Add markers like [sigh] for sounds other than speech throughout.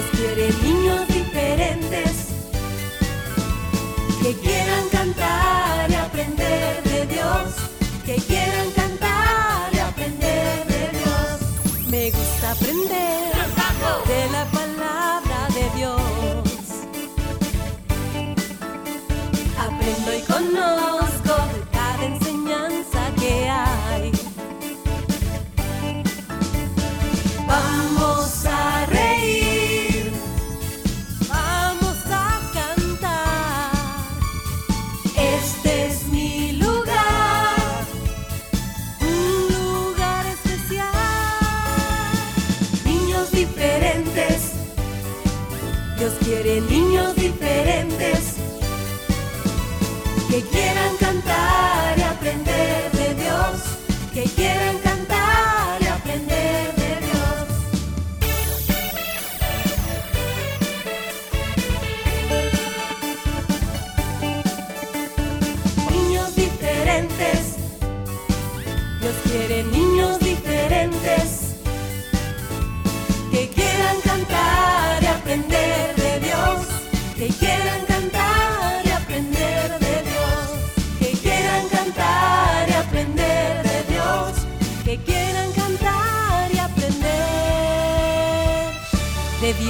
Dios quiere niños diferentes que quieran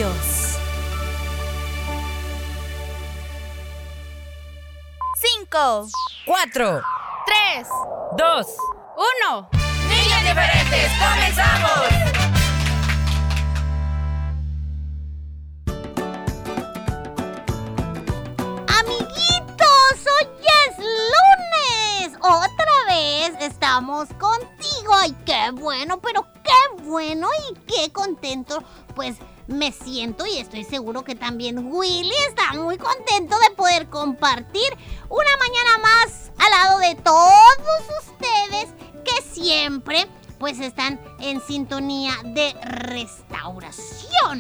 Dios. Cinco, Cuatro, tres, dos, uno. niños diferentes, comenzamos. Amiguitos, hoy es lunes. Otra vez estamos contigo. Ay, qué bueno, pero qué bueno y qué contento. Pues me siento y estoy seguro que también Willy está muy contento de poder compartir una mañana más al lado de todos ustedes que siempre pues están en sintonía de restauración.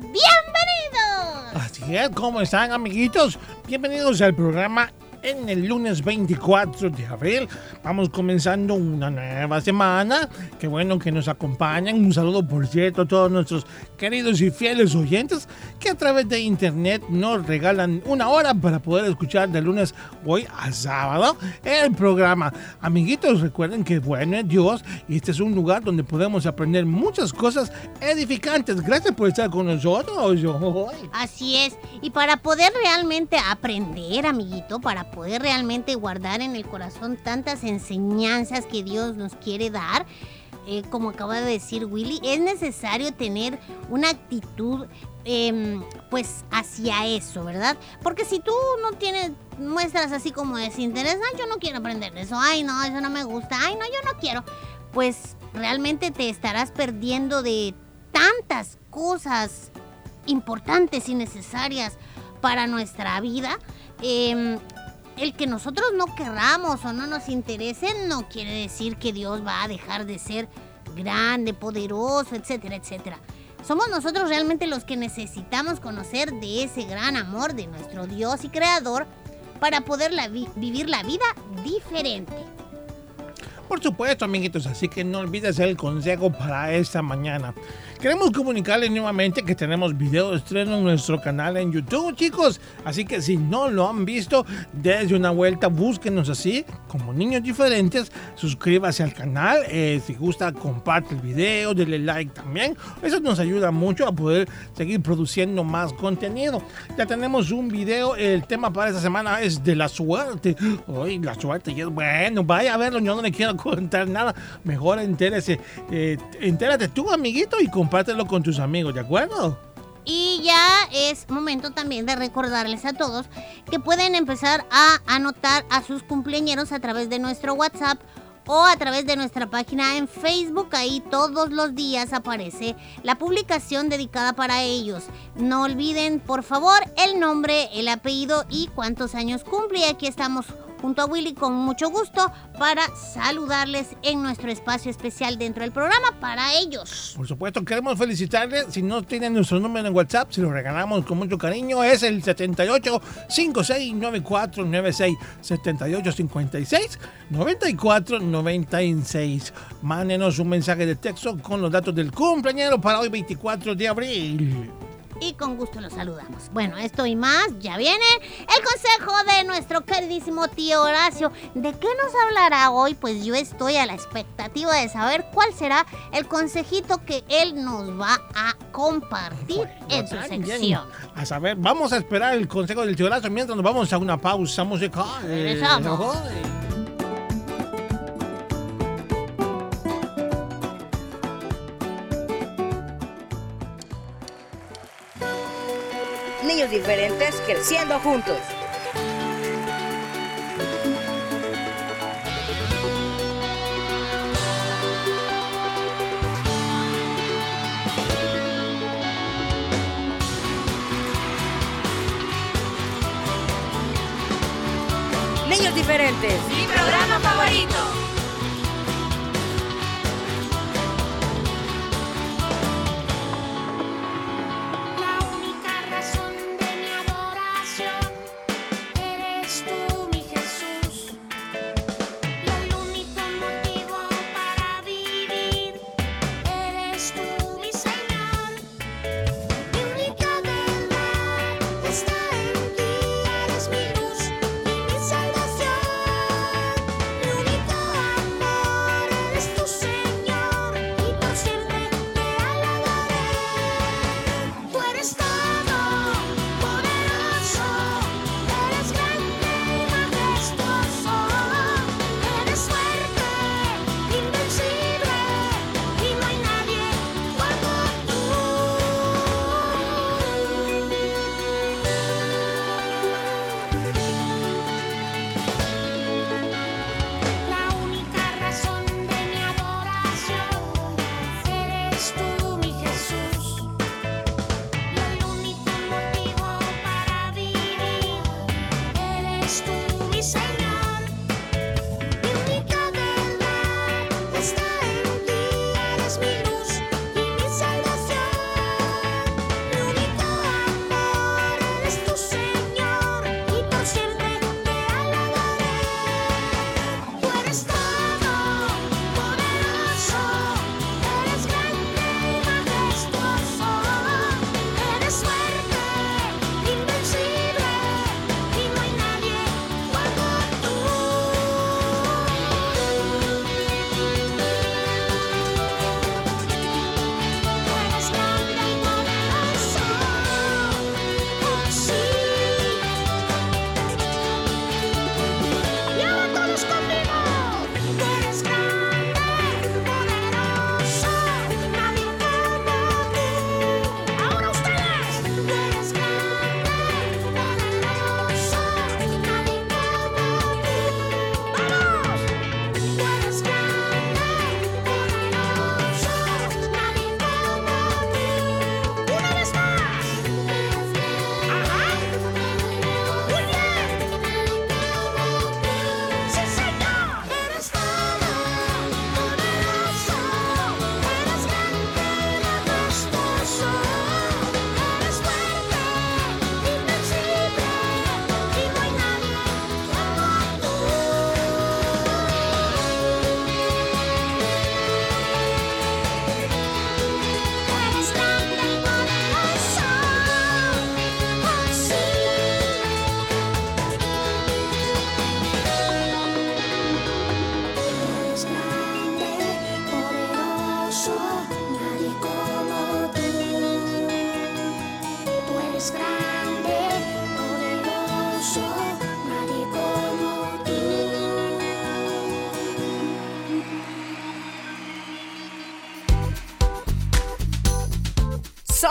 ¡Bienvenidos! Así es, ¿cómo están amiguitos? Bienvenidos al programa en el lunes 24 de abril. Vamos comenzando una nueva semana. Qué bueno que nos acompañan. Un saludo, por cierto, a todos nuestros queridos y fieles oyentes que a través de internet nos regalan una hora para poder escuchar de lunes hoy a sábado el programa. Amiguitos, recuerden que bueno es Dios y este es un lugar donde podemos aprender muchas cosas edificantes. Gracias por estar con nosotros. Así es. Y para poder realmente aprender, amiguito, para poder realmente guardar en el corazón tantas enseñanzas que Dios nos quiere dar, eh, como acaba de decir Willy, es necesario tener una actitud em, pues hacia eso, ¿verdad? Porque si tú no tienes, muestras así como desinterés, ay, yo no quiero aprender eso, ay, no, eso no me gusta, ay, no, yo no quiero, pues realmente te estarás perdiendo de tantas cosas importantes y necesarias para nuestra vida. Em, el que nosotros no querramos o no nos interese no quiere decir que Dios va a dejar de ser grande, poderoso, etcétera, etcétera. Somos nosotros realmente los que necesitamos conocer de ese gran amor de nuestro Dios y Creador para poder vivir la vida diferente. Por supuesto, amiguitos, así que no olvides el consejo para esta mañana. Queremos comunicarles nuevamente que tenemos video de estreno en nuestro canal en YouTube, chicos. Así que si no lo han visto, desde una vuelta, búsquenos así, como niños diferentes. Suscríbase al canal. eh, si gusta, comparte el video, denle like también. Eso nos ayuda mucho a poder seguir produciendo más contenido. Ya tenemos un video. El tema para esta semana es de la suerte. Uy, la suerte. y es bueno, vaya a verlo. Yo no le quiero [laughs] contar nada. Mejor entérese. eh, entérate tú, amiguito, y compártelo con tus amigos, ¿de acuerdo? Y ya es momento también de recordarles a todos que pueden empezar a anotar a sus cumpleañeros a través de nuestro WhatsApp o a través de nuestra página en Facebook. Ahí todos los días aparece la publicación dedicada para ellos. No olviden, por favor, el nombre, el apellido y cuántos años cumple. Aquí estamos junto a Willy con mucho gusto para saludarles en nuestro espacio especial dentro del programa para ellos. Por supuesto, queremos felicitarles. Si no tienen nuestro número en WhatsApp, se lo regalamos con mucho cariño. Es el 78 56 94 96 78 56 94 96. Mándenos un mensaje de texto con los datos del cumpleañero para hoy 24 de abril. Y con gusto los saludamos. Bueno, esto y más, ya viene el consejo de nuestro queridísimo tío Horacio. ¿De qué nos hablará hoy? Pues yo estoy a la expectativa de saber cuál será el consejito que él nos va a compartir en su sección. A saber, vamos a esperar el consejo del tío Horacio mientras nos vamos a una pausa musical. Regresamos. Niños diferentes creciendo juntos. Niños diferentes. Mi programa favorito.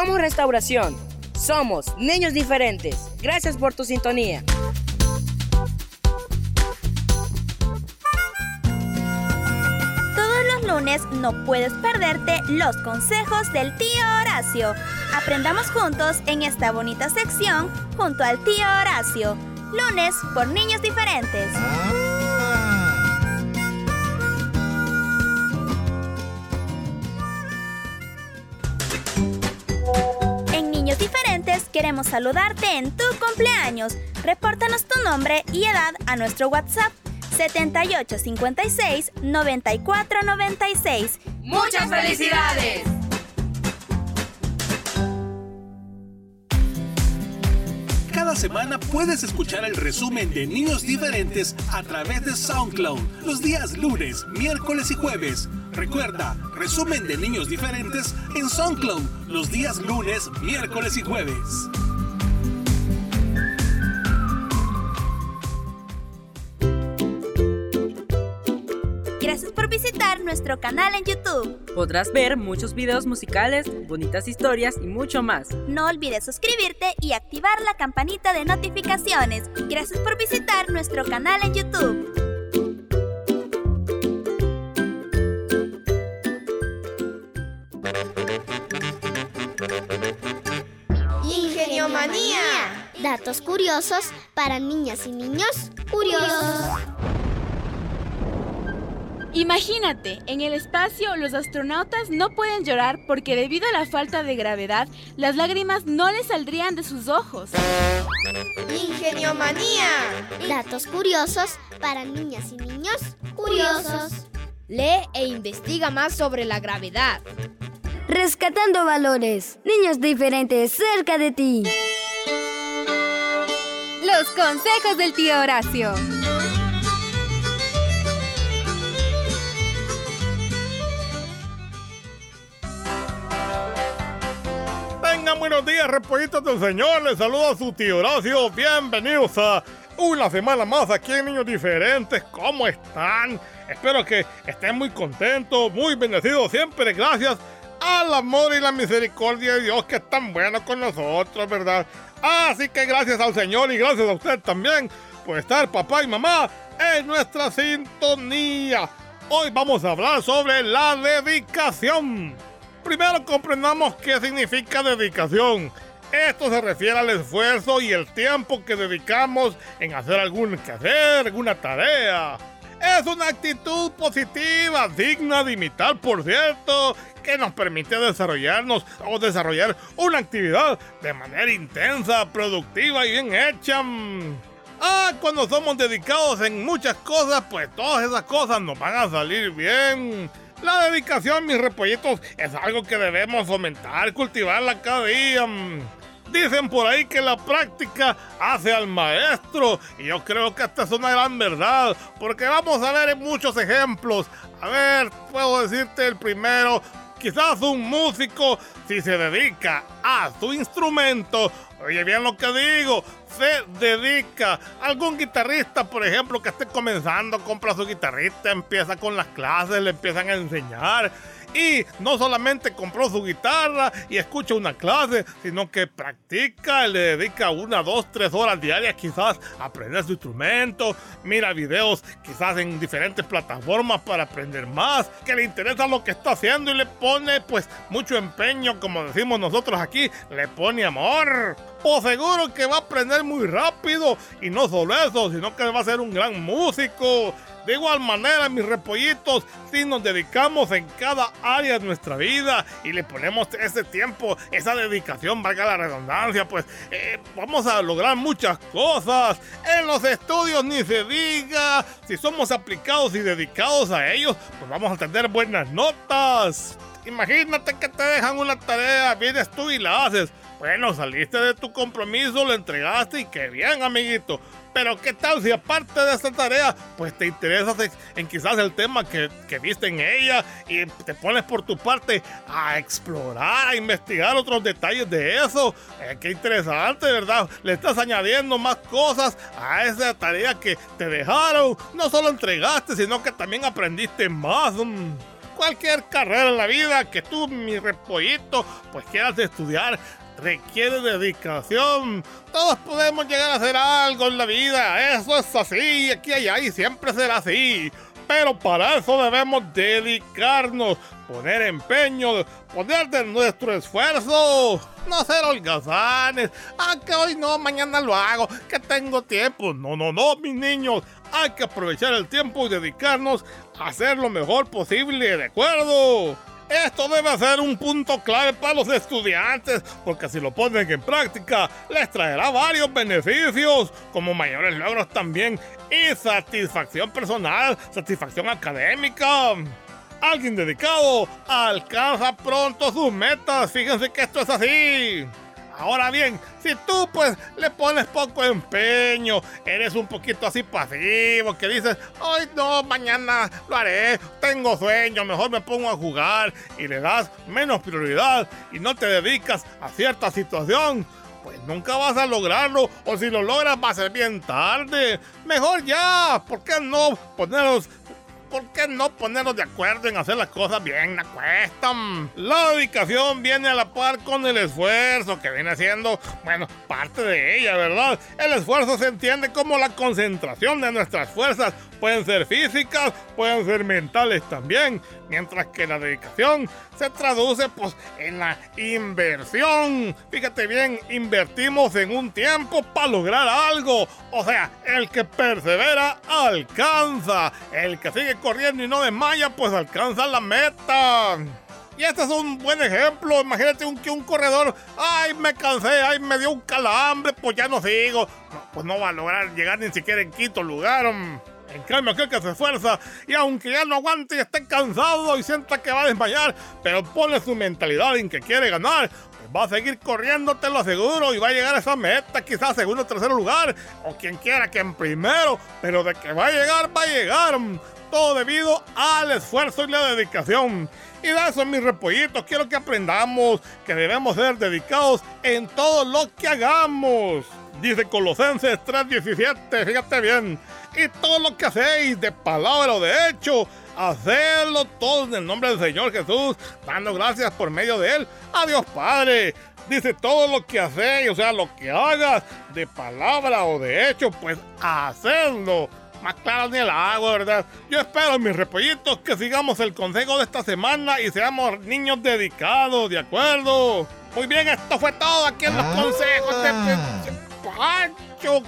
Somos Restauración. Somos niños diferentes. Gracias por tu sintonía. Todos los lunes no puedes perderte los consejos del tío Horacio. Aprendamos juntos en esta bonita sección junto al tío Horacio. Lunes por niños diferentes. En queremos saludarte en tu cumpleaños. Repórtanos tu nombre y edad a nuestro WhatsApp 7856 9496. ¡Muchas felicidades! Cada semana puedes escuchar el resumen de Niños Diferentes a través de SoundCloud los días lunes, miércoles y jueves. Recuerda, resumen de Niños Diferentes en SoundCloud los días lunes, miércoles y jueves. Gracias por visitar nuestro canal en YouTube. Podrás ver muchos videos musicales, bonitas historias y mucho más. No olvides suscribirte y activar la campanita de notificaciones. Gracias por visitar nuestro canal en YouTube. Datos curiosos para niñas y niños curiosos. Imagínate, en el espacio los astronautas no pueden llorar porque debido a la falta de gravedad, las lágrimas no les saldrían de sus ojos. Ingenio Manía. Datos curiosos para niñas y niños curiosos. Lee e investiga más sobre la gravedad. Rescatando valores. Niños diferentes cerca de ti. Los consejos del tío Horacio. Vengan, buenos días, repollitos del Señor. Les saluda su tío Horacio. Bienvenidos a una semana más aquí en Niños Diferentes. ¿Cómo están? Espero que estén muy contentos, muy bendecidos siempre. Gracias al amor y la misericordia de Dios que es tan bueno con nosotros, ¿verdad? Así que gracias al Señor y gracias a usted también por estar, papá y mamá, en nuestra sintonía. Hoy vamos a hablar sobre la dedicación. Primero comprendamos qué significa dedicación. Esto se refiere al esfuerzo y el tiempo que dedicamos en hacer algún quehacer, alguna tarea. Es una actitud positiva, digna de imitar, por cierto, que nos permite desarrollarnos o desarrollar una actividad de manera intensa, productiva y bien hecha. Ah, cuando somos dedicados en muchas cosas, pues todas esas cosas nos van a salir bien. La dedicación, mis repollitos, es algo que debemos fomentar, cultivarla cada día. Dicen por ahí que la práctica hace al maestro y yo creo que esta es una gran verdad porque vamos a ver muchos ejemplos. A ver, puedo decirte el primero. Quizás un músico, si se dedica a su instrumento, oye bien lo que digo, se dedica. Algún guitarrista, por ejemplo, que esté comenzando, compra su guitarrista, empieza con las clases, le empiezan a enseñar. Y no solamente compró su guitarra y escucha una clase, sino que practica, le dedica una, dos, tres horas diarias quizás a aprender su instrumento, mira videos quizás en diferentes plataformas para aprender más, que le interesa lo que está haciendo y le pone pues mucho empeño, como decimos nosotros aquí, le pone amor. O seguro que va a aprender muy rápido y no solo eso, sino que va a ser un gran músico. De igual manera, mis repollitos, si nos dedicamos en cada área de nuestra vida y le ponemos ese tiempo, esa dedicación, valga la redundancia, pues eh, vamos a lograr muchas cosas. En los estudios ni se diga, si somos aplicados y dedicados a ellos, pues vamos a tener buenas notas. Imagínate que te dejan una tarea, vienes tú y la haces. Bueno, saliste de tu compromiso, lo entregaste y qué bien, amiguito. Pero qué tal si aparte de esta tarea, pues te interesas en, quizás el tema que, que, viste en ella y te pones por tu parte a explorar, a investigar otros detalles de eso. Eh, qué interesante, ¿verdad? Le estás añadiendo más cosas a esa tarea que te dejaron. No solo entregaste, sino que también aprendiste más. Mm cualquier carrera en la vida que tú, mi repollito, pues quieras estudiar, requiere dedicación. Todos podemos llegar a hacer algo en la vida. Eso es así, aquí y allá y siempre será así. Pero para eso debemos dedicarnos, poner empeño, poner de nuestro esfuerzo. No ser holgazanes. Ah, que hoy no, mañana lo hago, que tengo tiempo. No, no, no, mis niños. Hay que aprovechar el tiempo y dedicarnos a hacer lo mejor posible, ¿de acuerdo? Esto debe ser un punto clave para los estudiantes, porque si lo ponen en práctica, les traerá varios beneficios, como mayores logros también y satisfacción personal, satisfacción académica. Alguien dedicado alcanza pronto sus metas, fíjense que esto es así. Ahora bien, si tú pues le pones poco empeño, eres un poquito así pasivo, que dices, ay no, mañana lo haré, tengo sueño, mejor me pongo a jugar y le das menos prioridad y no te dedicas a cierta situación, pues nunca vas a lograrlo o si lo logras va a ser bien tarde. Mejor ya, ¿por qué no ponerlos ¿por qué no ponernos de acuerdo en hacer las cosas bien? La cuestan. La dedicación viene a la par con el esfuerzo, que viene siendo, bueno, parte de ella, ¿verdad? El esfuerzo se entiende como la concentración de nuestras fuerzas. Pueden ser físicas, pueden ser mentales también. Mientras que la dedicación se traduce pues en la inversión. Fíjate bien, invertimos en un tiempo para lograr algo. O sea, el que persevera alcanza. El que sigue corriendo y no desmaya pues alcanza la meta. Y este es un buen ejemplo. Imagínate un, que un corredor, ay, me cansé, ay, me dio un calambre, pues ya no sigo. pues no va a lograr llegar ni siquiera en quinto lugar. En cambio, aquel que se esfuerza y aunque ya no aguante y esté cansado y sienta que va a desmayar, pero pone su mentalidad en que quiere ganar, pues va a seguir corriendo, te lo aseguro, y va a llegar a esa meta, quizás segundo o tercer lugar, o quien quiera que en primero, pero de que va a llegar, va a llegar. Todo debido al esfuerzo y la dedicación. Y de eso, mis repollitos, quiero que aprendamos que debemos ser dedicados en todo lo que hagamos. Dice Colosenses 3:17, fíjate bien y todo lo que hacéis de palabra o de hecho, hacedlo todo en el nombre del Señor Jesús, dando gracias por medio de Él a Dios Padre. Dice todo lo que hacéis, o sea, lo que hagas de palabra o de hecho, pues hacedlo. Más claro ni el agua, ¿verdad? Yo espero, mis repollitos, que sigamos el consejo de esta semana y seamos niños dedicados, ¿de acuerdo? Muy bien, esto fue todo aquí en los ah. consejos de Pancho.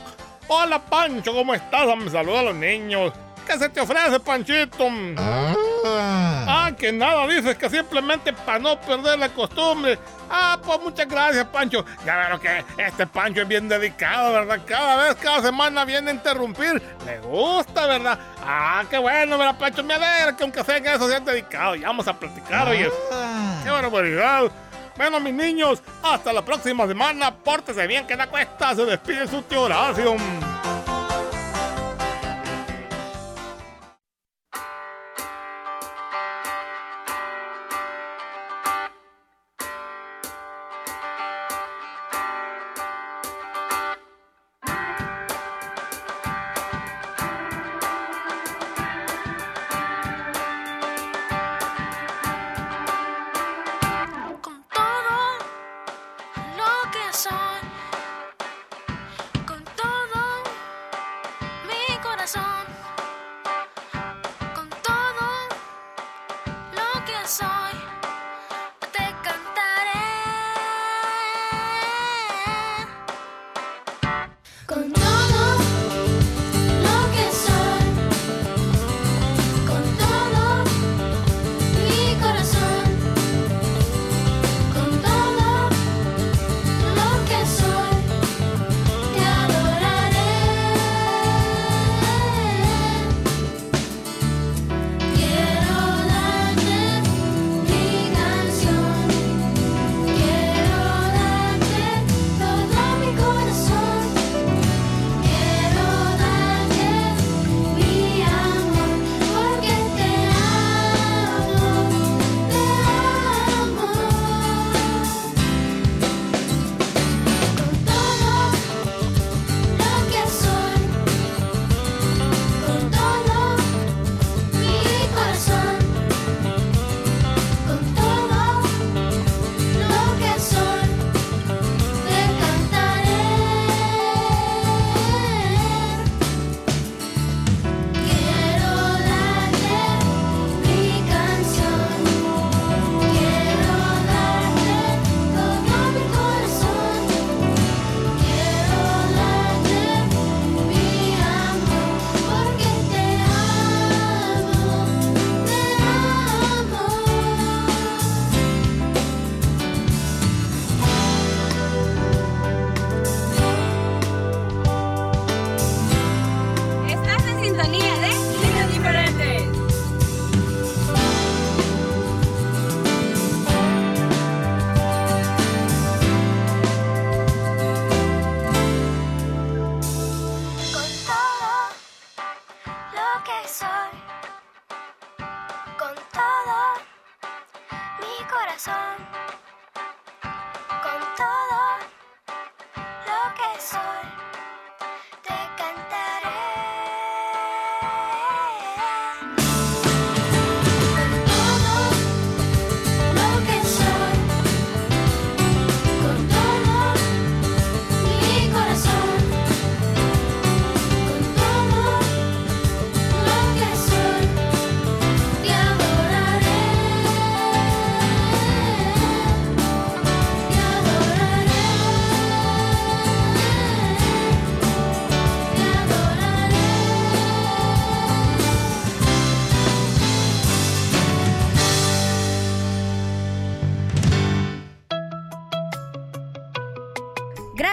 Hola Pancho, ¿cómo estás? Me saluda a los niños. ¿Qué se te ofrece, Panchito? Ah. ah, que nada, dices que simplemente para no perder la costumbre. Ah, pues muchas gracias, Pancho. Ya veo que este Pancho es bien dedicado, ¿verdad? Cada vez, cada semana viene a interrumpir. Le gusta, ¿verdad? Ah, qué bueno, ¿verdad, Pancho? Me alegra que aunque sea en eso sean dedicado. Ya vamos a platicar, oye. Ah. Qué barbaridad. Bueno, mis niños, hasta la próxima semana. Pórtese bien que la cuesta. Se despide su tío Horacio.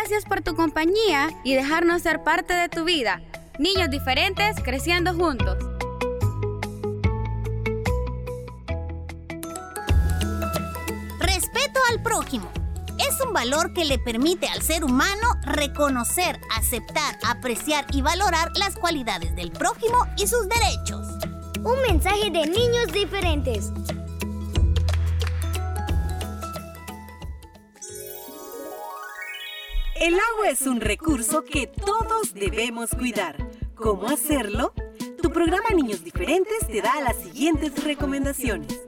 Gracias por tu compañía y dejarnos ser parte de tu vida. Niños diferentes creciendo juntos. Respeto al prójimo. Es un valor que le permite al ser humano reconocer, aceptar, apreciar y valorar las cualidades del prójimo y sus derechos. Un mensaje de niños diferentes. El agua es un recurso que todos debemos cuidar. ¿Cómo hacerlo? Tu programa Niños Diferentes te da las siguientes recomendaciones.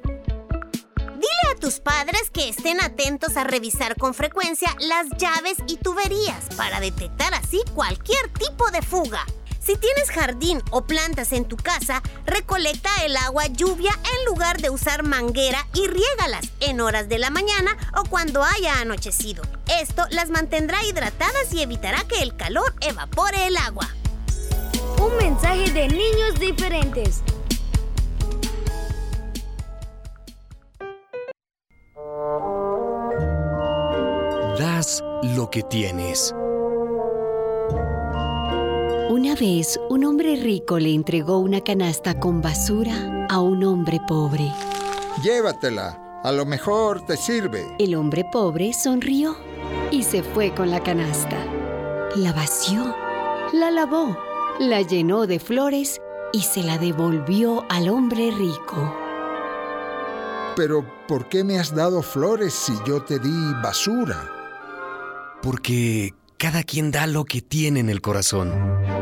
Dile a tus padres que estén atentos a revisar con frecuencia las llaves y tuberías para detectar así cualquier tipo de fuga. Si tienes jardín o plantas en tu casa, recolecta el agua lluvia en lugar de usar manguera y riégalas en horas de la mañana o cuando haya anochecido. Esto las mantendrá hidratadas y evitará que el calor evapore el agua. Un mensaje de niños diferentes. Das lo que tienes. Una vez, un hombre rico le entregó una canasta con basura a un hombre pobre. Llévatela, a lo mejor te sirve. El hombre pobre sonrió y se fue con la canasta. La vació, la lavó, la llenó de flores y se la devolvió al hombre rico. Pero, ¿por qué me has dado flores si yo te di basura? Porque cada quien da lo que tiene en el corazón.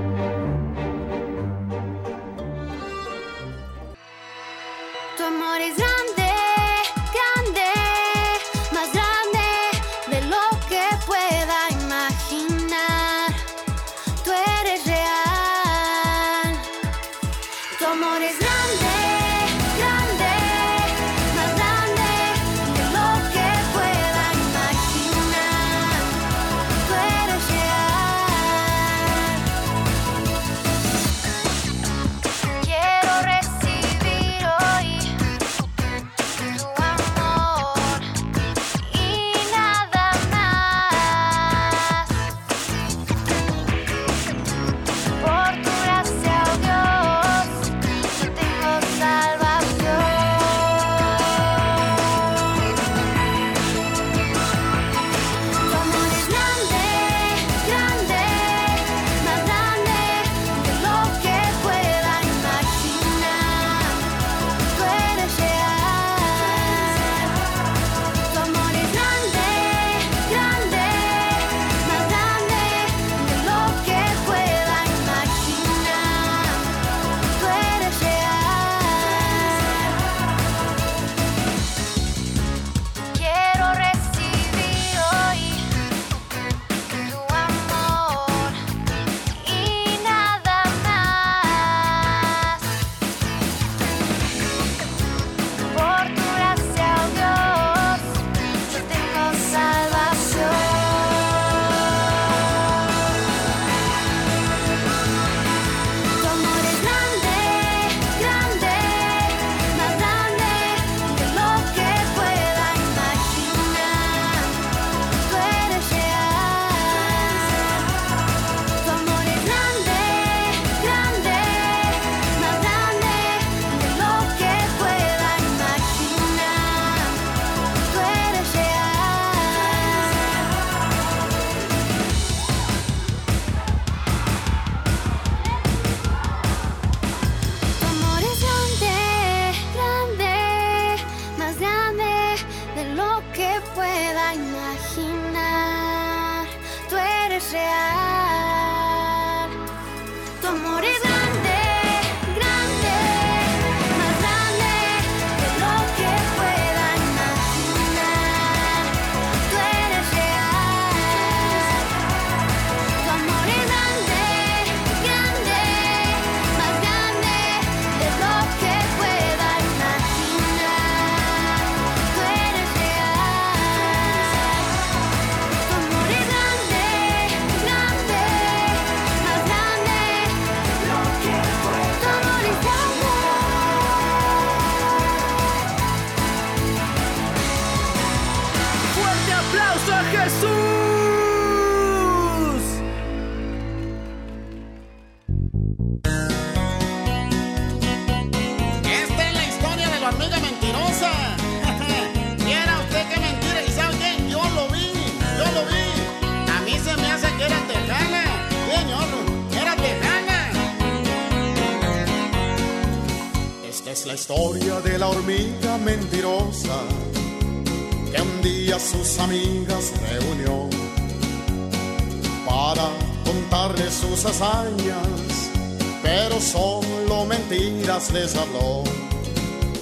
Les habló.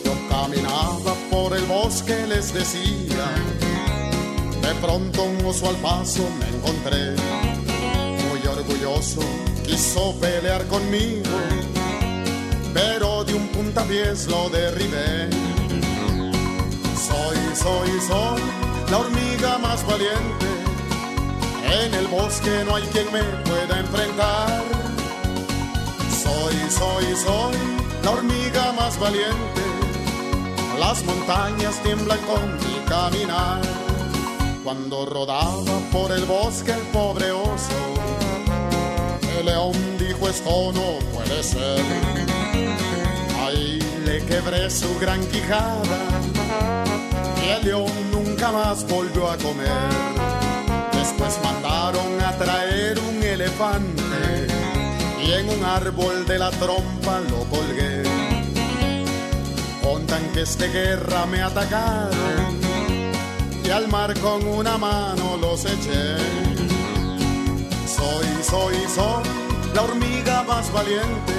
Yo caminaba por el bosque, les decía, de pronto un oso al paso me encontré, muy orgulloso, quiso pelear conmigo, pero de un puntapiés lo derribé. Soy, soy, soy la hormiga más valiente. En el bosque no hay quien me pueda enfrentar. Soy, soy, soy la hormiga más valiente. Las montañas tiemblan con mi caminar. Cuando rodaba por el bosque el pobre oso, el león dijo esto no puede ser. Ahí le quebré su gran quijada y el león nunca más volvió a comer. Después mandaron a traer un elefante en un árbol de la trompa lo colgué. Con tanques de guerra me atacaron y al mar con una mano los eché. Soy, soy, soy la hormiga más valiente.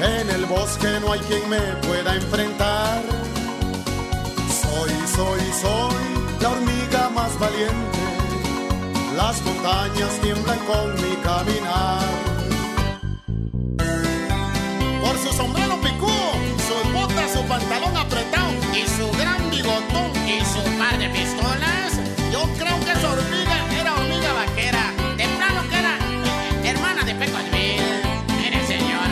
En el bosque no hay quien me pueda enfrentar. Soy, soy, soy la hormiga más valiente. Las montañas tiemblan con mi caminar. Pantalón apretado y su gran bigotón y su par de pistolas, yo creo que esa hormiga era hormiga vaquera. De plano que era hermana de Pecosville. Mire, señor.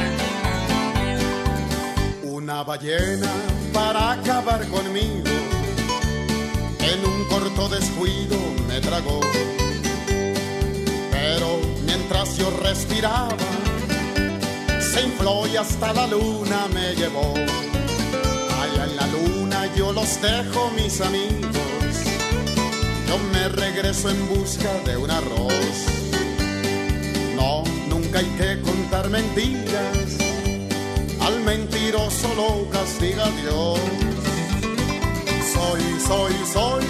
Una ballena para acabar conmigo. En un corto descuido me tragó. Pero mientras yo respiraba, se infló y hasta la luna me llevó. Yo los dejo, mis amigos. Yo me regreso en busca de un arroz. No, nunca hay que contar mentiras. Al mentiroso lo castiga Dios. Soy, soy, soy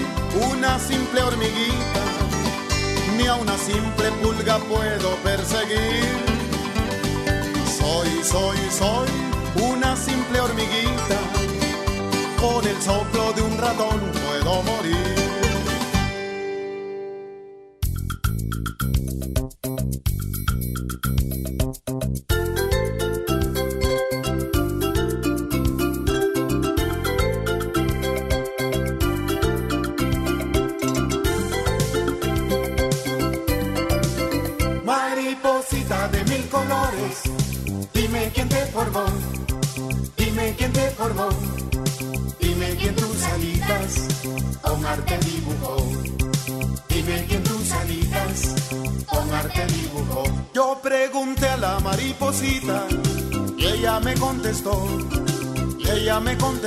una simple hormiguita. Ni a una simple pulga puedo perseguir. Soy, soy, soy una simple hormiguita. Con el soplo de un ratón puedo morir.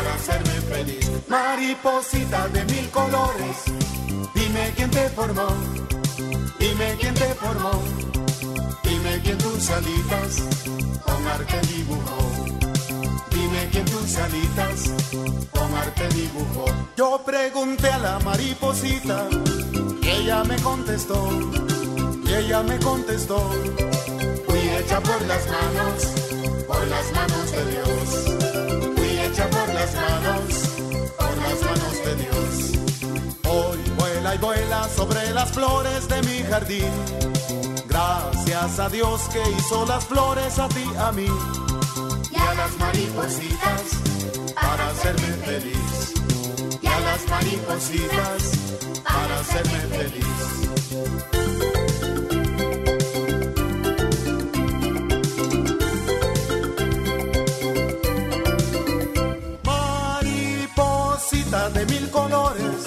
para hacerme feliz. Mariposita de mil colores, dime quién te formó. Dime quién te formó. Dime quién tus alitas con arte dibujó. Dime quién tus alitas con arte dibujó. Yo pregunté a la mariposita y ella me contestó. Y ella me contestó. Fui hecha por las manos, por las manos de Dios. Manos, por las manos de Dios. Hoy vuela y vuela sobre las flores de mi jardín. Gracias a Dios que hizo las flores a ti, a mí y a las maripositas para hacerme feliz. Y a las maripositas para hacerme feliz. de mil colores.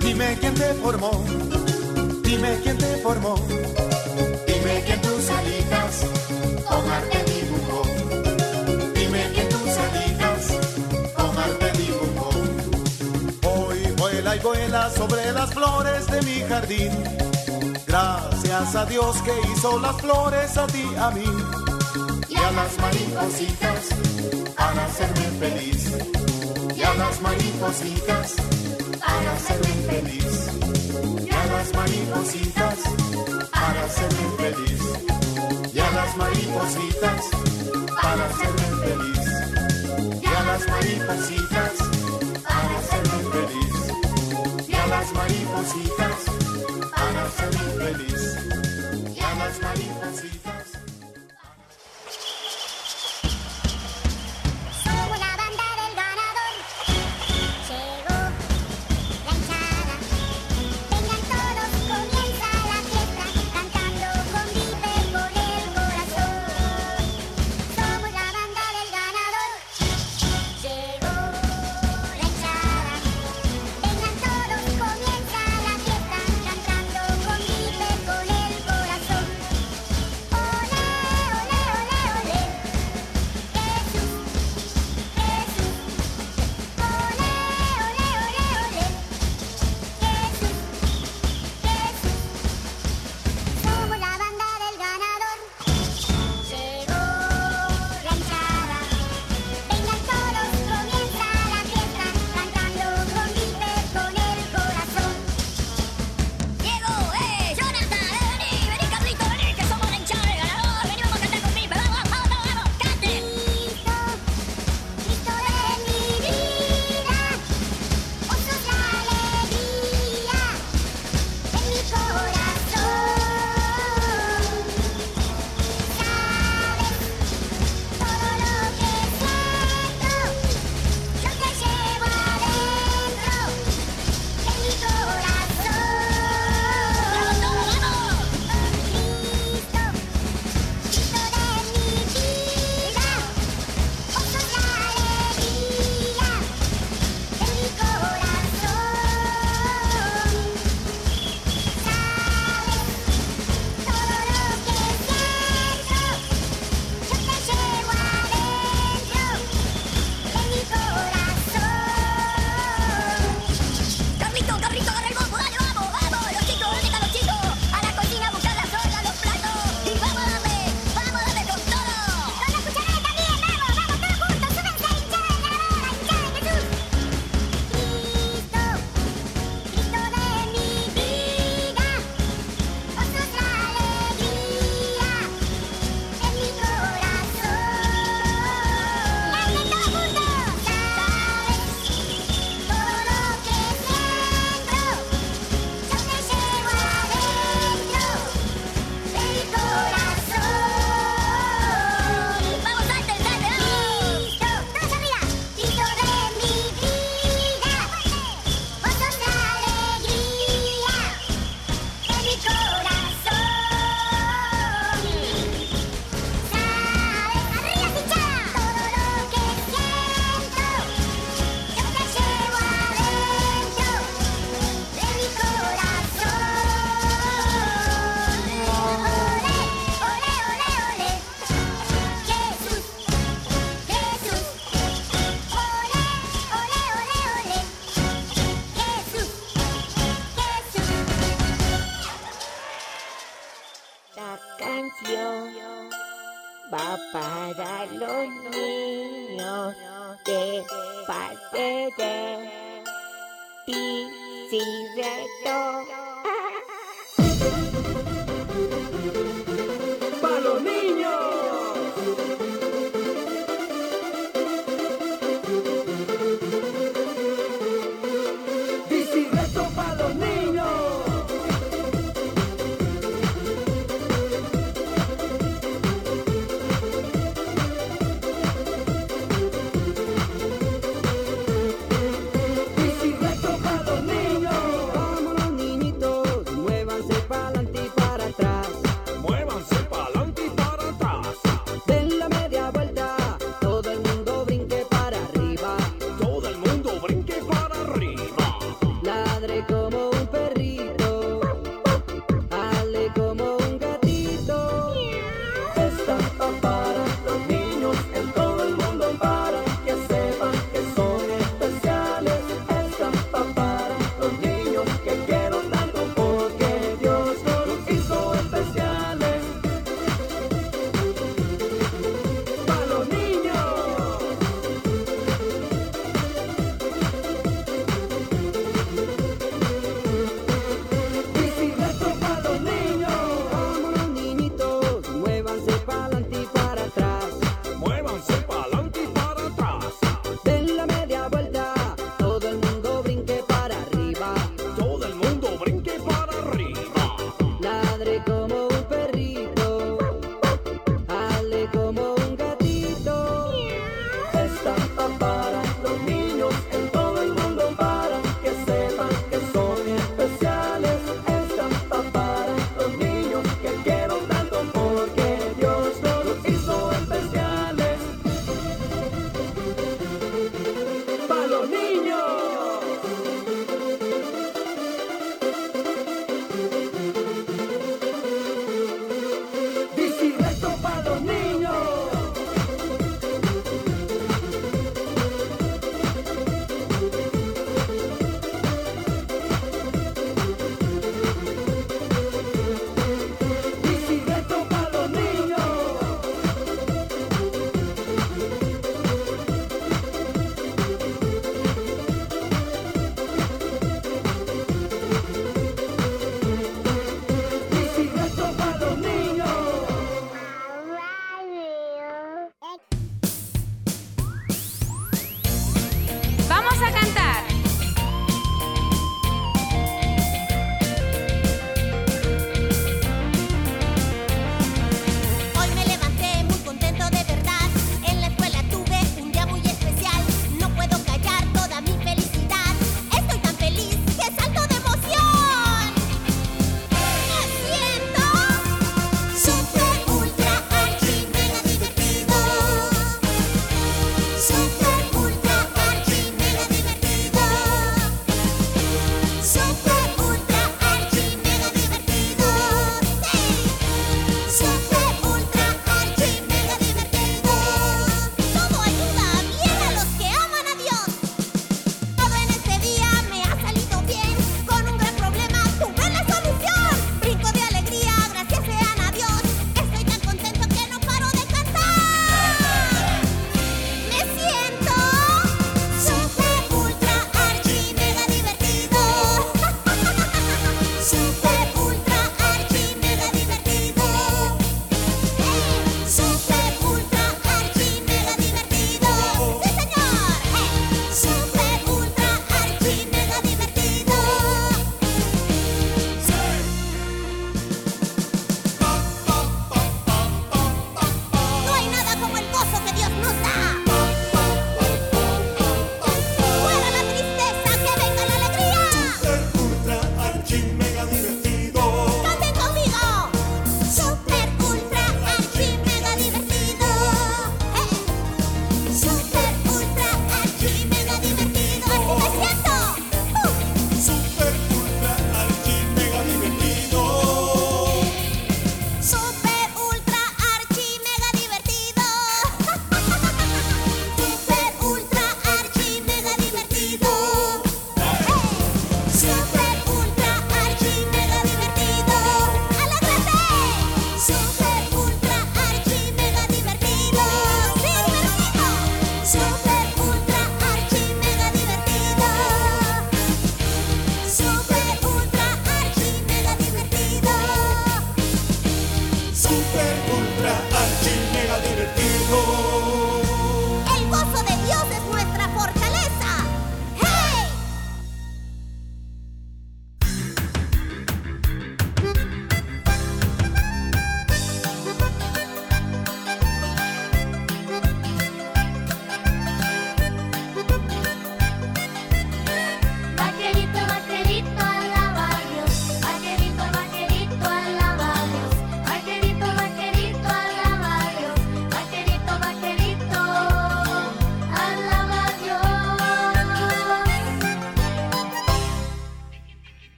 Dime quién te formó, dime quién te formó. Dime quién tus alitas con arte dibujó. Dime quién tus alitas con arte dibujó. Hoy vuela y vuela sobre las flores de mi jardín. Gracias a Dios que hizo las flores a ti, a mí. Y a las maripositas para hacerme feliz. Y a las maripositas para hacerme feliz. Y a las maripositas para hacerme feliz. Y a las maripositas para hacerme feliz. Y a las maripositas para hacerme feliz. Y a las maripositas para hacerme feliz. Y a las maripositas.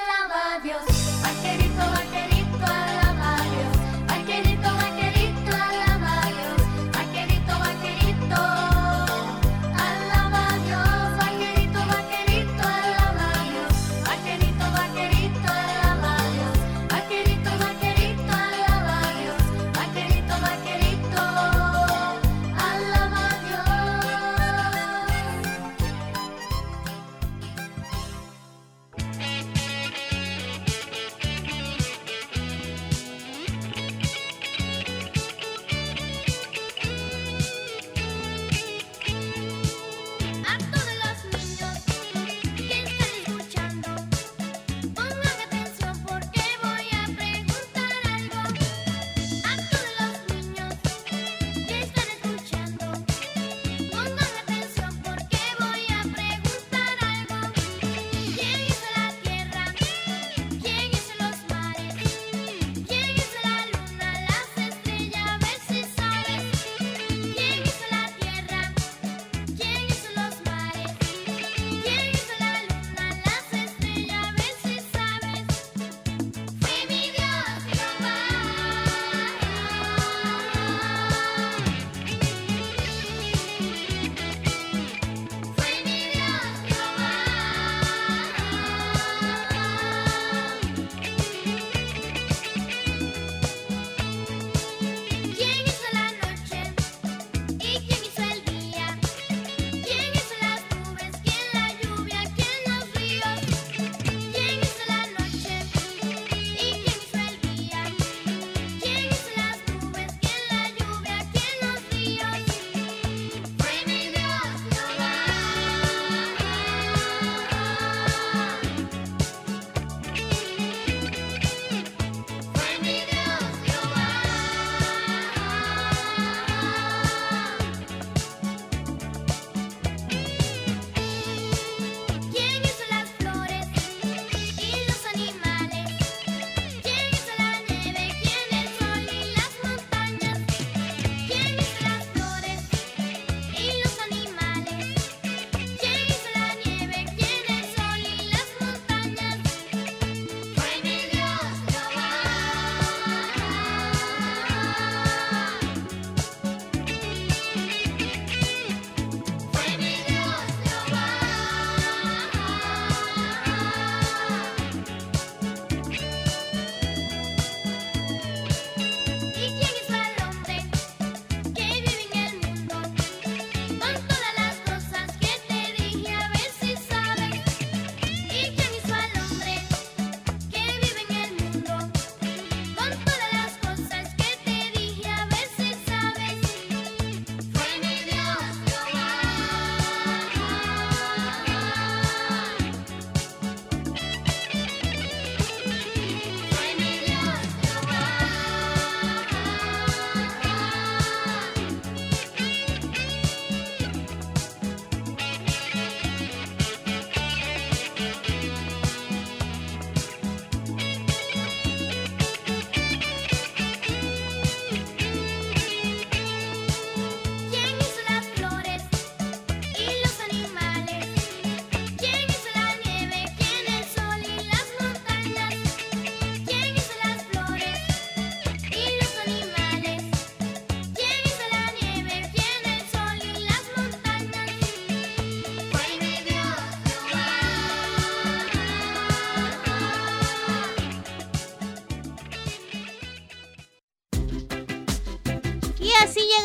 a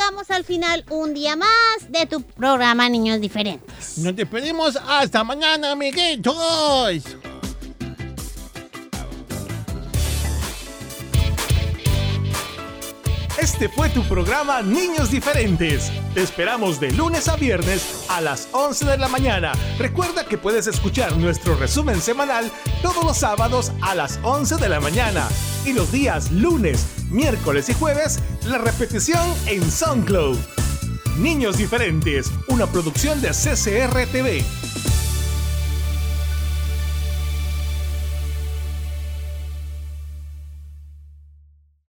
llegamos al final un día más de tu programa Niños Diferentes. Nos despedimos hasta mañana, amiguitos. Este fue tu programa Niños Diferentes. Te esperamos de lunes a viernes a las 11 de la mañana. Recuerda que puedes escuchar nuestro resumen semanal todos los sábados a las 11 de la mañana. Y los días lunes, miércoles y jueves, la repetición en SoundCloud. Niños Diferentes, una producción de CCR TV.